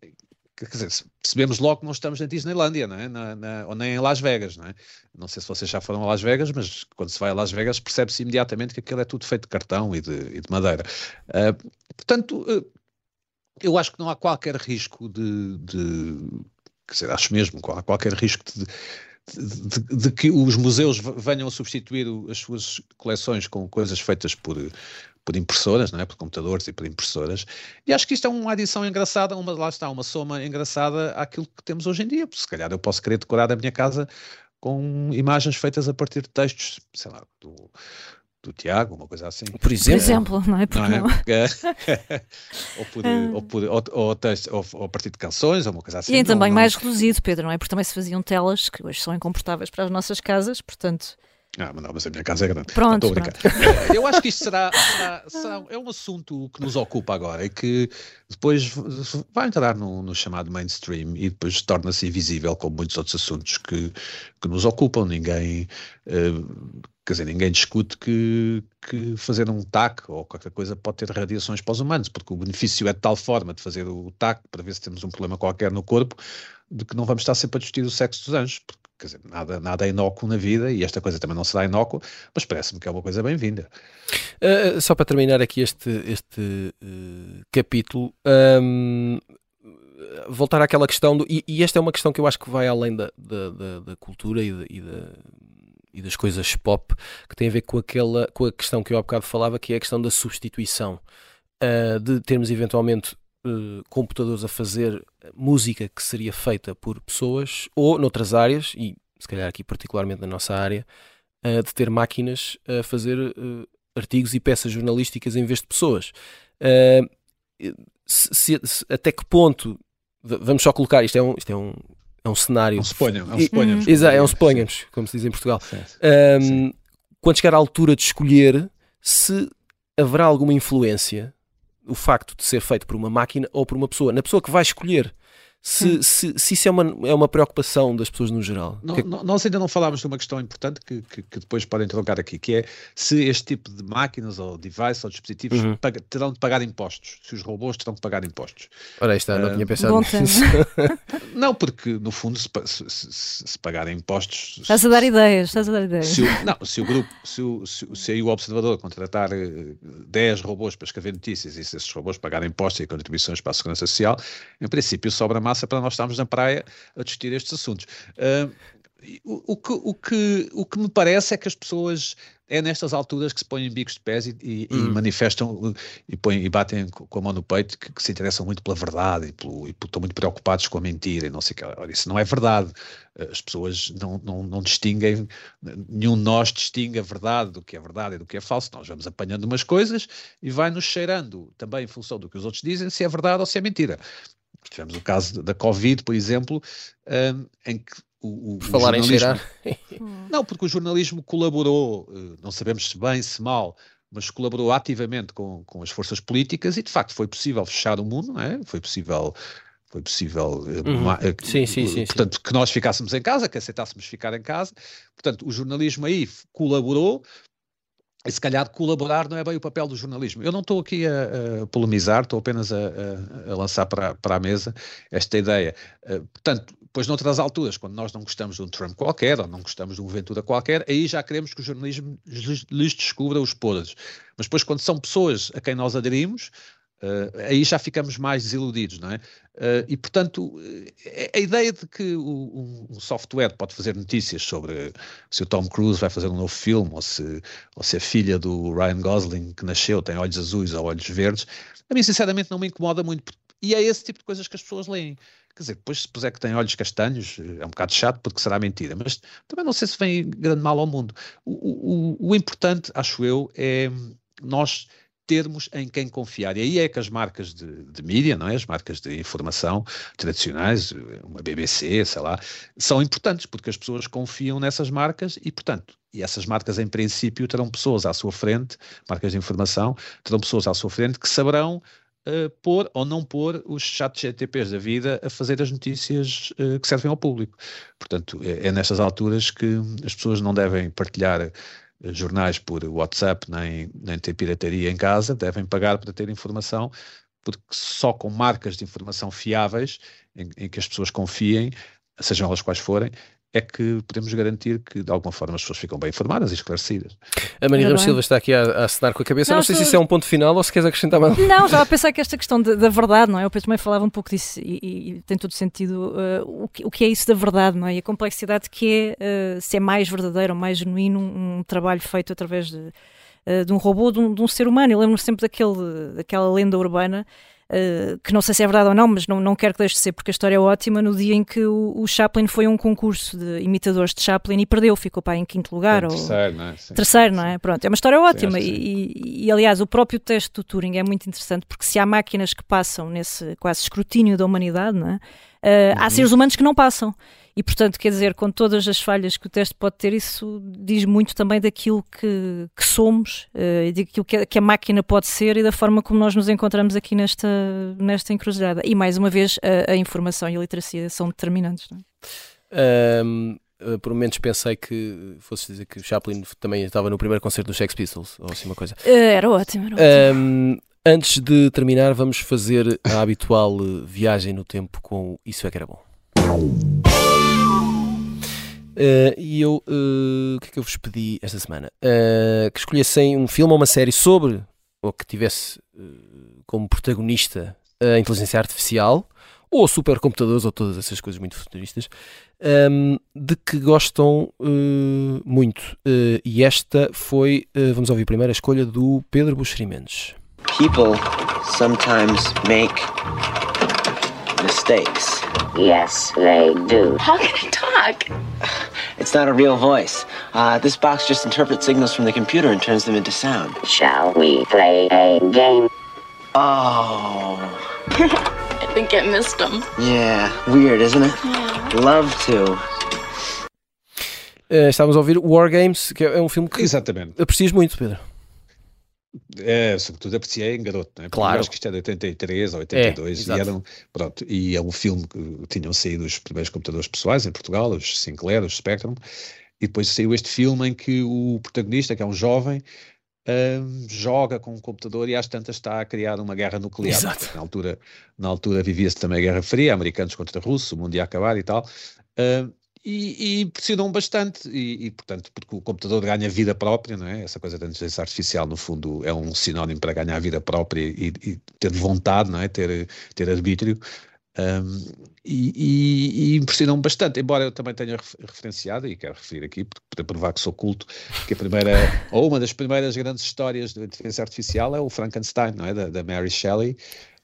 [SPEAKER 3] quer dizer, percebemos logo que não estamos na Disneylandia, não é? Na, na, ou nem em Las Vegas, não é? Não sei se vocês já foram a Las Vegas, mas quando se vai a Las Vegas percebe-se imediatamente que aquilo é tudo feito de cartão e de, e de madeira. Uh, portanto, uh, eu acho que não há qualquer risco de, de quer dizer, acho mesmo que há qualquer risco de, de, de, que os museus venham a substituir as suas coleções com coisas feitas por, por impressoras, não é? por computadores e por impressoras. E acho que isto é uma adição engraçada, uma, lá está, uma soma engraçada àquilo que temos hoje em dia. Se calhar eu posso querer decorar a minha casa com imagens feitas a partir de textos, sei lá, do, do Tiago, uma coisa assim.
[SPEAKER 2] Por exemplo, por exemplo não é? Porque não
[SPEAKER 3] é? ou, por, ah. ou, por, ou, ou, texto, ou, ou, a partir de canções, ou uma coisa assim.
[SPEAKER 2] E em também não... mais reduzido, Pedro, não é? Porque também se faziam telas que hoje são incomportáveis para as nossas casas, portanto
[SPEAKER 3] ah, mas não, mas a minha casa é grande.
[SPEAKER 2] Pronto.
[SPEAKER 3] Estou a Eu acho que isto será, será, será, É um assunto que nos ocupa agora e que depois vai entrar no, no chamado mainstream e depois torna-se invisível, como muitos outros assuntos que, que nos ocupam. Ninguém. Uh, quer dizer, ninguém discute que, que fazer um TAC ou qualquer coisa pode ter radiações para os humanos, porque o benefício é de tal forma de fazer o TAC para ver se temos um problema qualquer no corpo, de que não vamos estar sempre a discutir o sexo dos anjos, porque quer dizer, nada, nada é inócuo na vida e esta coisa também não será inócua, mas parece-me que é uma coisa bem-vinda.
[SPEAKER 1] Uh, só para terminar aqui este, este uh, capítulo, um, voltar àquela questão, do, e, e, esta é uma questão que eu acho que vai além da, da, da, da cultura e, de, e, da, e, das coisas pop, que tem a ver com, aquela, com a questão que eu há bocado falava, que é a questão da substituição. Uh, de termos eventualmente computadores a fazer música que seria feita por pessoas ou noutras áreas, e se calhar aqui particularmente na nossa área, uh, de ter máquinas a fazer uh, artigos e peças jornalísticas em vez de pessoas. Se, se, até que ponto vamos só colocar isto é um, isto é um, é um cenário. Um
[SPEAKER 3] suponhamos. É um suponhamos.
[SPEAKER 1] Exato, é um suponhamos, como se diz em Portugal. Sim, sim. Um, quando chegar à altura de escolher, se haverá alguma influência o facto de ser feito por uma máquina ou por uma pessoa. Na pessoa que vai escolher se, se, se, isso é uma, é uma preocupação das pessoas no geral.
[SPEAKER 3] Não, que... Nós ainda não falámos de uma questão importante que, que, que, depois podem trocar aqui, que é se este tipo de máquinas ou devices ou dispositivos uhum. terão de pagar impostos, se os robôs terão de pagar impostos.
[SPEAKER 1] Ora, está, não uh, tinha pensado nisso.
[SPEAKER 3] não, porque no fundo se, se, se, pagarem impostos...
[SPEAKER 2] Estás a dar ideias, estás a dar ideias.
[SPEAKER 3] Se o, não, se o grupo, se, o, se, se aí o observador contratar 10 eh, robôs para escrever notícias e se esses robôs pagarem impostos e contribuições para a segurança social, em princípio sobra mais massa para nós estarmos na praia a discutir estes assuntos. Uh, o, o, que, o, que, o que me parece é que as pessoas é nestas alturas que se põem bicos de pés e, e, hum. e manifestam e, põem, e batem com a mão no peito que, que se interessam muito pela verdade e, pelo, e estão muito preocupados com a mentira e não sei o que. Ora, isso não é verdade. As pessoas não, não, não distinguem, nenhum de nós distingue a verdade do que é verdade e do que é falso. Nós vamos apanhando umas coisas e vai-nos cheirando também em função do que os outros dizem se é verdade ou se é mentira. Tivemos o caso da Covid, por exemplo, um, em que o, o,
[SPEAKER 1] falar em cheirar.
[SPEAKER 3] não, porque o jornalismo colaborou, eh, não sabemos se bem, se mal, mas colaborou ativamente com, com as forças políticas e de facto foi possível fechar o mundo, não é? Foi possível foi possível
[SPEAKER 1] eh, uhum. sim, sim, sim,
[SPEAKER 3] portanto que nós ficássemos em casa, que aceitássemos ficar em casa. Portanto, o jornalismo aí colaborou e se calhar colaborar não é bem o papel do jornalismo. Eu não estou aqui a, a polemizar, estou apenas a, a, a, lançar para, para a mesa esta ideia. Uh, portanto, depois noutras alturas, quando nós não gostamos de um Trump qualquer, ou não gostamos de um Ventura qualquer, aí já queremos que o jornalismo lhes, lhes descubra os podres. Mas depois quando são pessoas a quem nós aderimos, Uh, aí já ficamos mais desiludidos, não é? Uh, e, portanto, eh, a ideia de que o, um software pode fazer notícias sobre se o Tom Cruise vai fazer um novo filme ou se, ou se a filha do Ryan Gosling que nasceu tem olhos azuis ou olhos verdes, a mim, sinceramente, não me incomoda muito. E é esse tipo de coisas que as pessoas leem. Quer dizer, depois se puser que tem olhos castanhos, é um bocado chato porque será mentira, mas também não sei se vem grande mal ao mundo. O, o, o importante, acho eu, é nós termos em quem confiar. E aí é que as marcas de, de mídia, não é? as marcas de informação tradicionais, uma BBC, sei lá, são importantes porque as pessoas confiam nessas marcas e, portanto, e essas marcas em princípio terão pessoas à sua frente, marcas de informação, terão pessoas à sua frente que saberão uh, pôr ou não pôr os chat GTPs da vida a fazer as notícias uh, que servem ao público. Portanto, é, é nestas alturas que as pessoas não devem partilhar jornais por WhatsApp, nem, nem ter pirataria em casa, devem pagar para ter informação, porque só com marcas de informação fiáveis, em, em que as pessoas confiem, sejam elas quais forem, é que podemos garantir que de alguma forma as pessoas ficam bem informadas e esclarecidas.
[SPEAKER 1] A Maria Ramos Silva está aqui a, a acenar com a cabeça. Não, não sei se isso é um ponto final ou se queres acrescentar mais.
[SPEAKER 2] Não, estava a pensar que esta questão da verdade, não é? Eu também falava um pouco disso e, e tem todo sentido uh, o, que, o que é isso da verdade, não é? E a complexidade que é uh, se é mais verdadeiro ou mais genuíno um, um trabalho feito através de, uh, de um robô, de um, de um ser humano. Eu lembro-me sempre daquele, daquela lenda urbana Uh, que não sei se é verdade ou não, mas não, não quero que deixe de ser, porque a história é ótima, no dia em que o, o Chaplin foi a um concurso de imitadores de Chaplin e perdeu, ficou para em quinto lugar.
[SPEAKER 3] ou... Terceiro, não é? Sim,
[SPEAKER 2] terceiro, não é? Pronto, é uma história ótima sim, e, e, e, aliás, o próprio teste do Turing é muito interessante, porque se há máquinas que passam nesse quase escrutínio da humanidade, não é? Uh, uhum. Há seres humanos que não passam. E, portanto, quer dizer, com todas as falhas que o teste pode ter, isso diz muito também daquilo que, que somos uh, e daquilo que a, que a, máquina pode ser e da forma como nós nos encontramos aqui nesta, nesta encruzilhada. E, mais uma vez, a, a informação e a literacia são determinantes. Não
[SPEAKER 1] é? um, eh, por momentos pensei que fosse dizer que o Chaplin também estava no primeiro concerto dos Sex Pistols, ou assim uma coisa.
[SPEAKER 2] Uh, era ótimo, era ótimo. Um,
[SPEAKER 1] antes de terminar, vamos fazer a habitual viagem no tempo com Isso é que era bom. Uh, e eu, uh, o que é que eu vos pedi esta semana? Uh, que escolhessem um filme ou uma série sobre, ou que tivesse como protagonista a inteligência artificial, ou supercomputadores, ou todas essas coisas muito futuristas, um, ehm, de que gostam muito. e esta foi, vamos ouvir primeiro, a escolha do Pedro Buxeri Mendes. People sometimes make mistakes. Yes, they do. How can I talk? It's not a real voice. Uh, this box just interprets signals from the computer and turns them into sound. Shall we play a game? Oh. I think I missed them. Yeah, weird, isn't it? Yeah. Love to. Uh, estávamos a ouvir War Games, que é um filme que
[SPEAKER 3] Exatamente.
[SPEAKER 1] aprecias muito, Pedro.
[SPEAKER 3] É, sobretudo apreciei em garoto, né? claro. acho que isto é de 83 ou 82 é, e, era um, pronto, e é um filme que tinham saído os primeiros computadores pessoais em Portugal, os Sinclair, os Spectrum, e depois saiu este filme em que o protagonista, que é um jovem, um, joga com um computador e às tantas está a criar uma guerra nuclear.
[SPEAKER 1] Exato.
[SPEAKER 3] Na altura, na altura vivia-se também a Guerra Fria, americanos contra russos, o mundo ia acabar e tal. Um, e, e impressionam bastante, e, e, portanto, porque o computador ganha vida própria, não é? Essa coisa da inteligência artificial, no fundo, é um sinónimo para ganhar vida própria e, e ter vontade, não é? Ter, ter arbítrio. Um, e, e, impressionou-me bastante, embora eu também tenha referenciado, e quero referir aqui, para provar que sou culto, que a primeira, ou uma das primeiras grandes histórias da inteligência artificial é o Frankenstein, não é? Da, da Mary Shelley,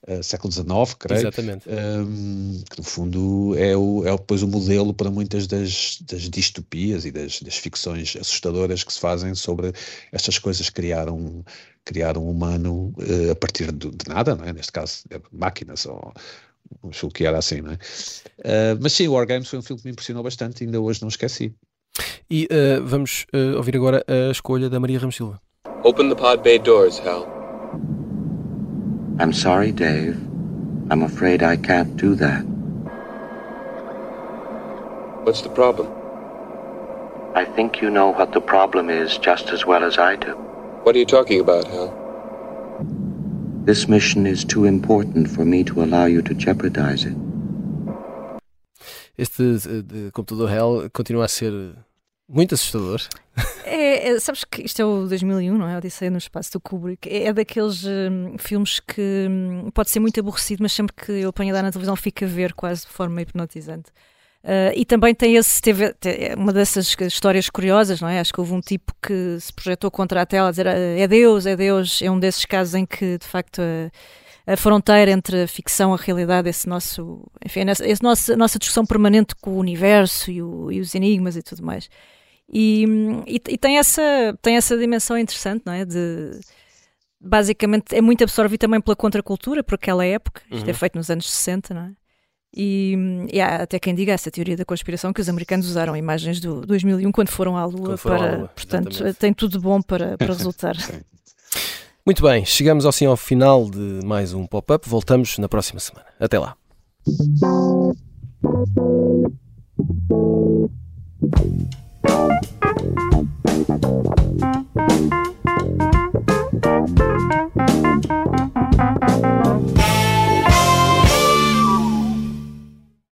[SPEAKER 3] uh, século XIX, creio.
[SPEAKER 1] Exatamente.
[SPEAKER 3] Um, que no fundo é, o, é depois o modelo para muitas das, das distopias e das, das ficções assustadoras que se fazem sobre estas coisas criar um, criar um humano uh, a partir de, de, nada, não é? Neste caso, máquinas ou acho que era assim, não é? Uh, mas sim, o War Games foi um filme que me impressionou bastante e ainda hoje não esqueci.
[SPEAKER 1] E uh, vamos uh, ouvir agora a escolha da Maria Ramos Silva.
[SPEAKER 7] Open the pod bay doors, Hal.
[SPEAKER 8] I'm sorry, Dave. I'm afraid I can't do that.
[SPEAKER 7] What's the problem?
[SPEAKER 8] I think you know what the problem is just as well as I do.
[SPEAKER 7] What are you talking about, Hal?
[SPEAKER 8] This mission is too important for me to allow you to jeopardize it.
[SPEAKER 1] Este eh, de computador Hell continua a ser muito assustador.
[SPEAKER 2] É, é, sabes que isto é o 2001, não é? Odisseia no Espaço do Kubrick. É, é daqueles hum, filmes que hum, pode ser muito aborrecido, mas sempre que eu ponho a dar na televisão fica a ver quase de forma hipnotizante. Uh, e também tem esse, teve, é uma dessas histórias curiosas, não é? Acho que houve um tipo que se projetou contra a tela a dizer ah, é Deus, é Deus. É um desses casos em que, de facto, a, a fronteira entre a ficção e a realidade, esse nosso, enfim, essa, esse nosso, a nossa discussão permanente com o universo e, o, e os enigmas e tudo mais. E, e, e, tem, essa, tem essa dimensão interessante, não é? De, basicamente, é muito absorvido também pela contracultura, por aquela época. Isto é uhum. é feito nos anos 60, não é? E, e, há até quem diga essa teoria da conspiração que os americanos usaram imagens do 2001 quando foram à Lua
[SPEAKER 1] foram
[SPEAKER 2] para,
[SPEAKER 1] à Lua,
[SPEAKER 2] portanto, exatamente. tem tudo de bom para, para resultar.
[SPEAKER 1] Muito bem, chegamos assim ao final de mais um pop-up. Voltamos na próxima semana. Até lá. Thank you.